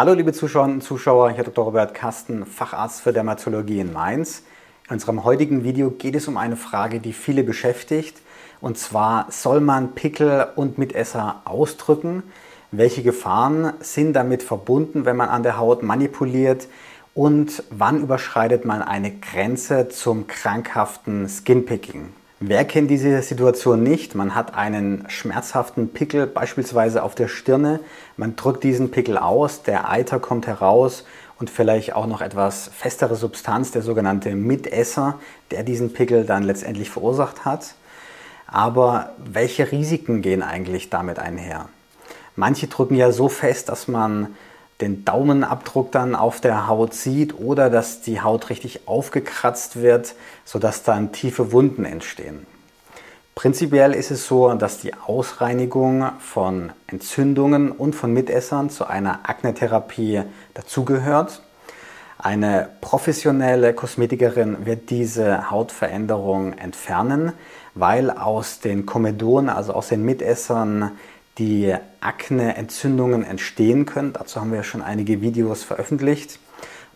Hallo liebe Zuschauerinnen und Zuschauer, hier Dr. Robert Kasten, Facharzt für Dermatologie in Mainz. In unserem heutigen Video geht es um eine Frage, die viele beschäftigt. Und zwar, soll man Pickel und Mitesser ausdrücken? Welche Gefahren sind damit verbunden, wenn man an der Haut manipuliert? Und wann überschreitet man eine Grenze zum krankhaften Skinpicking? Wer kennt diese Situation nicht? Man hat einen schmerzhaften Pickel beispielsweise auf der Stirne. Man drückt diesen Pickel aus, der Eiter kommt heraus und vielleicht auch noch etwas festere Substanz, der sogenannte Mitesser, der diesen Pickel dann letztendlich verursacht hat. Aber welche Risiken gehen eigentlich damit einher? Manche drücken ja so fest, dass man den Daumenabdruck dann auf der Haut sieht oder dass die Haut richtig aufgekratzt wird, sodass dann tiefe Wunden entstehen. Prinzipiell ist es so, dass die Ausreinigung von Entzündungen und von Mitessern zu einer Aknetherapie dazugehört. Eine professionelle Kosmetikerin wird diese Hautveränderung entfernen, weil aus den Komedonen, also aus den Mitessern, die Akne-Entzündungen entstehen können. Dazu haben wir schon einige Videos veröffentlicht.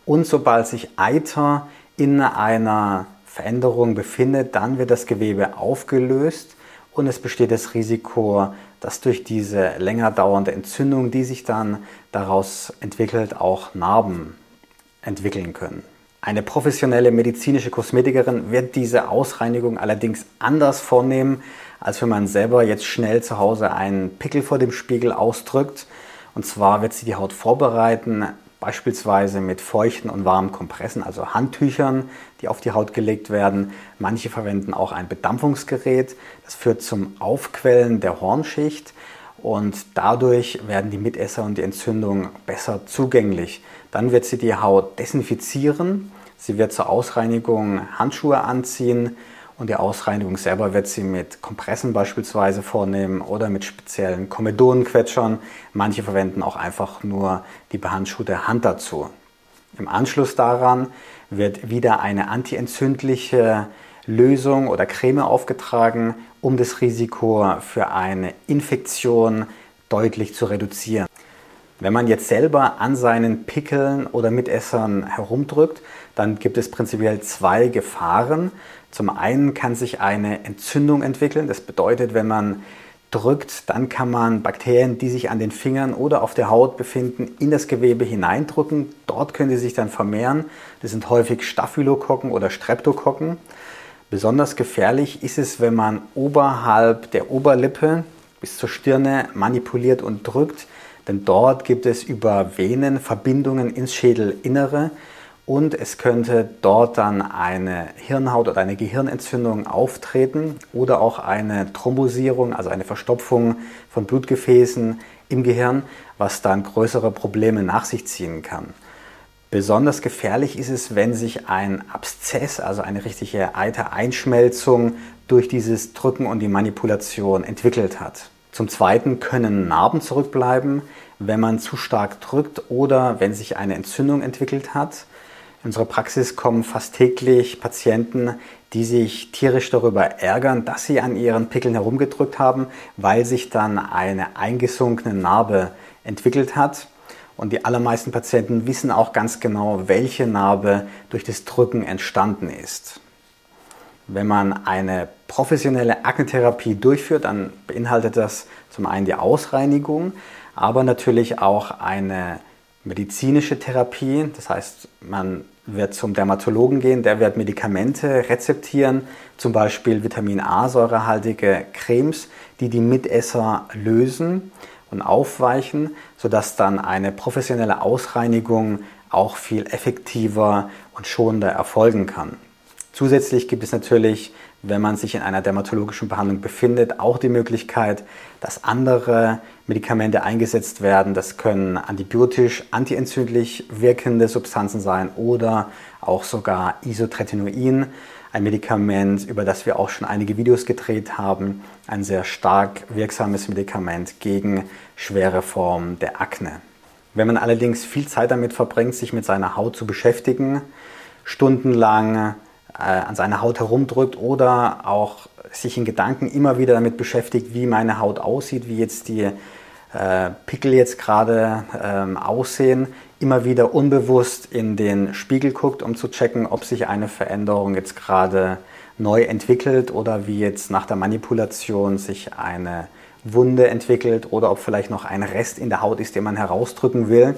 Und sobald sich Eiter in einer Veränderung befindet, dann wird das Gewebe aufgelöst und es besteht das Risiko, dass durch diese länger dauernde Entzündung, die sich dann daraus entwickelt, auch Narben entwickeln können. Eine professionelle medizinische Kosmetikerin wird diese Ausreinigung allerdings anders vornehmen, als wenn man selber jetzt schnell zu Hause einen Pickel vor dem Spiegel ausdrückt. Und zwar wird sie die Haut vorbereiten, beispielsweise mit feuchten und warmen Kompressen, also Handtüchern, die auf die Haut gelegt werden. Manche verwenden auch ein Bedampfungsgerät. Das führt zum Aufquellen der Hornschicht und dadurch werden die Mitesser und die Entzündung besser zugänglich. Dann wird sie die Haut desinfizieren. Sie wird zur Ausreinigung Handschuhe anziehen und die Ausreinigung selber wird sie mit Kompressen beispielsweise vornehmen oder mit speziellen Komedonenquetschern. Manche verwenden auch einfach nur die behandschuhte Hand dazu. Im Anschluss daran wird wieder eine antientzündliche Lösung oder Creme aufgetragen, um das Risiko für eine Infektion deutlich zu reduzieren. Wenn man jetzt selber an seinen Pickeln oder Mitessern herumdrückt, dann gibt es prinzipiell zwei Gefahren. Zum einen kann sich eine Entzündung entwickeln. Das bedeutet, wenn man drückt, dann kann man Bakterien, die sich an den Fingern oder auf der Haut befinden, in das Gewebe hineindrücken. Dort können sie sich dann vermehren. Das sind häufig Staphylokokken oder Streptokokken. Besonders gefährlich ist es, wenn man oberhalb der Oberlippe bis zur Stirne manipuliert und drückt, denn dort gibt es über Venen Verbindungen ins Schädelinnere und es könnte dort dann eine Hirnhaut oder eine Gehirnentzündung auftreten oder auch eine Thrombosierung, also eine Verstopfung von Blutgefäßen im Gehirn, was dann größere Probleme nach sich ziehen kann. Besonders gefährlich ist es, wenn sich ein Abszess, also eine richtige Eitereinschmelzung durch dieses Drücken und die Manipulation entwickelt hat. Zum Zweiten können Narben zurückbleiben, wenn man zu stark drückt oder wenn sich eine Entzündung entwickelt hat. In unserer Praxis kommen fast täglich Patienten, die sich tierisch darüber ärgern, dass sie an ihren Pickeln herumgedrückt haben, weil sich dann eine eingesunkene Narbe entwickelt hat. Und die allermeisten Patienten wissen auch ganz genau, welche Narbe durch das Drücken entstanden ist. Wenn man eine professionelle Aknetherapie durchführt, dann beinhaltet das zum einen die Ausreinigung, aber natürlich auch eine medizinische Therapie. Das heißt, man wird zum Dermatologen gehen, der wird Medikamente rezeptieren, zum Beispiel Vitamin A-säurehaltige Cremes, die die Mitesser lösen und aufweichen, sodass dann eine professionelle Ausreinigung auch viel effektiver und schonender erfolgen kann. Zusätzlich gibt es natürlich, wenn man sich in einer dermatologischen Behandlung befindet, auch die Möglichkeit, dass andere Medikamente eingesetzt werden. Das können antibiotisch, antientzündlich wirkende Substanzen sein oder auch sogar Isotretinoin, ein Medikament, über das wir auch schon einige Videos gedreht haben, ein sehr stark wirksames Medikament gegen schwere Formen der Akne. Wenn man allerdings viel Zeit damit verbringt, sich mit seiner Haut zu beschäftigen, stundenlang an seiner Haut herumdrückt oder auch sich in Gedanken immer wieder damit beschäftigt, wie meine Haut aussieht, wie jetzt die äh, Pickel jetzt gerade ähm, aussehen, immer wieder unbewusst in den Spiegel guckt, um zu checken, ob sich eine Veränderung jetzt gerade neu entwickelt oder wie jetzt nach der Manipulation sich eine Wunde entwickelt oder ob vielleicht noch ein Rest in der Haut ist, den man herausdrücken will.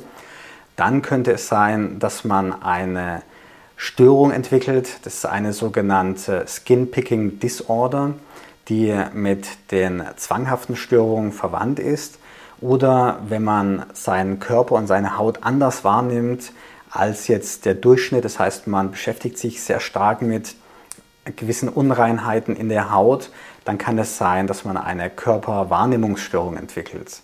Dann könnte es sein, dass man eine Störung entwickelt. Das ist eine sogenannte Skin Picking Disorder, die mit den zwanghaften Störungen verwandt ist. Oder wenn man seinen Körper und seine Haut anders wahrnimmt als jetzt der Durchschnitt. Das heißt, man beschäftigt sich sehr stark mit gewissen Unreinheiten in der Haut, dann kann es sein, dass man eine Körperwahrnehmungsstörung entwickelt.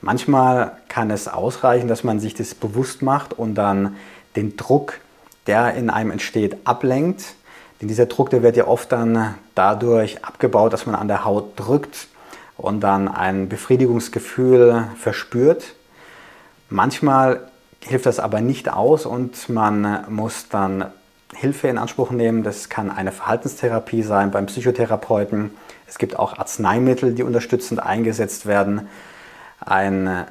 Manchmal kann es ausreichen, dass man sich das bewusst macht und dann den Druck, der in einem entsteht, ablenkt. Denn dieser Druck, der wird ja oft dann dadurch abgebaut, dass man an der Haut drückt und dann ein Befriedigungsgefühl verspürt. Manchmal hilft das aber nicht aus und man muss dann Hilfe in Anspruch nehmen. Das kann eine Verhaltenstherapie sein beim Psychotherapeuten. Es gibt auch Arzneimittel, die unterstützend eingesetzt werden. Ein,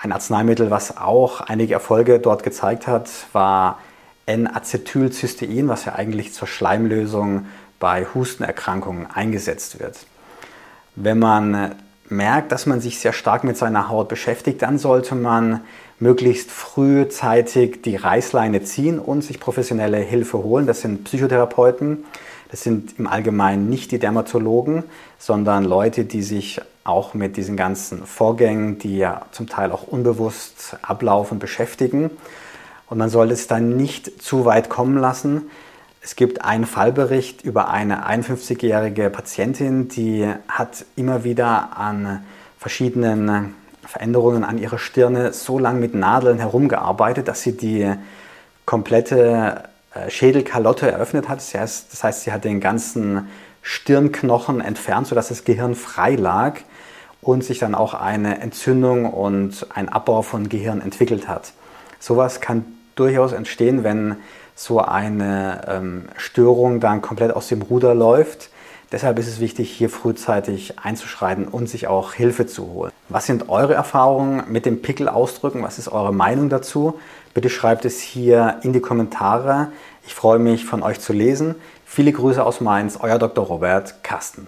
ein Arzneimittel, was auch einige Erfolge dort gezeigt hat, war N-Acetylcystein, was ja eigentlich zur Schleimlösung bei Hustenerkrankungen eingesetzt wird. Wenn man merkt, dass man sich sehr stark mit seiner Haut beschäftigt, dann sollte man möglichst frühzeitig die Reißleine ziehen und sich professionelle Hilfe holen. Das sind Psychotherapeuten, das sind im Allgemeinen nicht die Dermatologen, sondern Leute, die sich auch mit diesen ganzen Vorgängen, die ja zum Teil auch unbewusst ablaufen, beschäftigen. Und man sollte es dann nicht zu weit kommen lassen. Es gibt einen Fallbericht über eine 51-jährige Patientin, die hat immer wieder an verschiedenen Veränderungen an ihrer Stirne so lange mit Nadeln herumgearbeitet, dass sie die komplette äh, Schädelkalotte eröffnet hat. Das heißt, sie hat den ganzen Stirnknochen entfernt, sodass das Gehirn frei lag und sich dann auch eine Entzündung und ein Abbau von Gehirn entwickelt hat. Sowas kann durchaus entstehen, wenn so eine ähm, Störung dann komplett aus dem Ruder läuft. Deshalb ist es wichtig, hier frühzeitig einzuschreiten und sich auch Hilfe zu holen. Was sind eure Erfahrungen mit dem Pickel ausdrücken? Was ist eure Meinung dazu? Bitte schreibt es hier in die Kommentare. Ich freue mich, von euch zu lesen. Viele Grüße aus Mainz, euer Dr. Robert Kasten.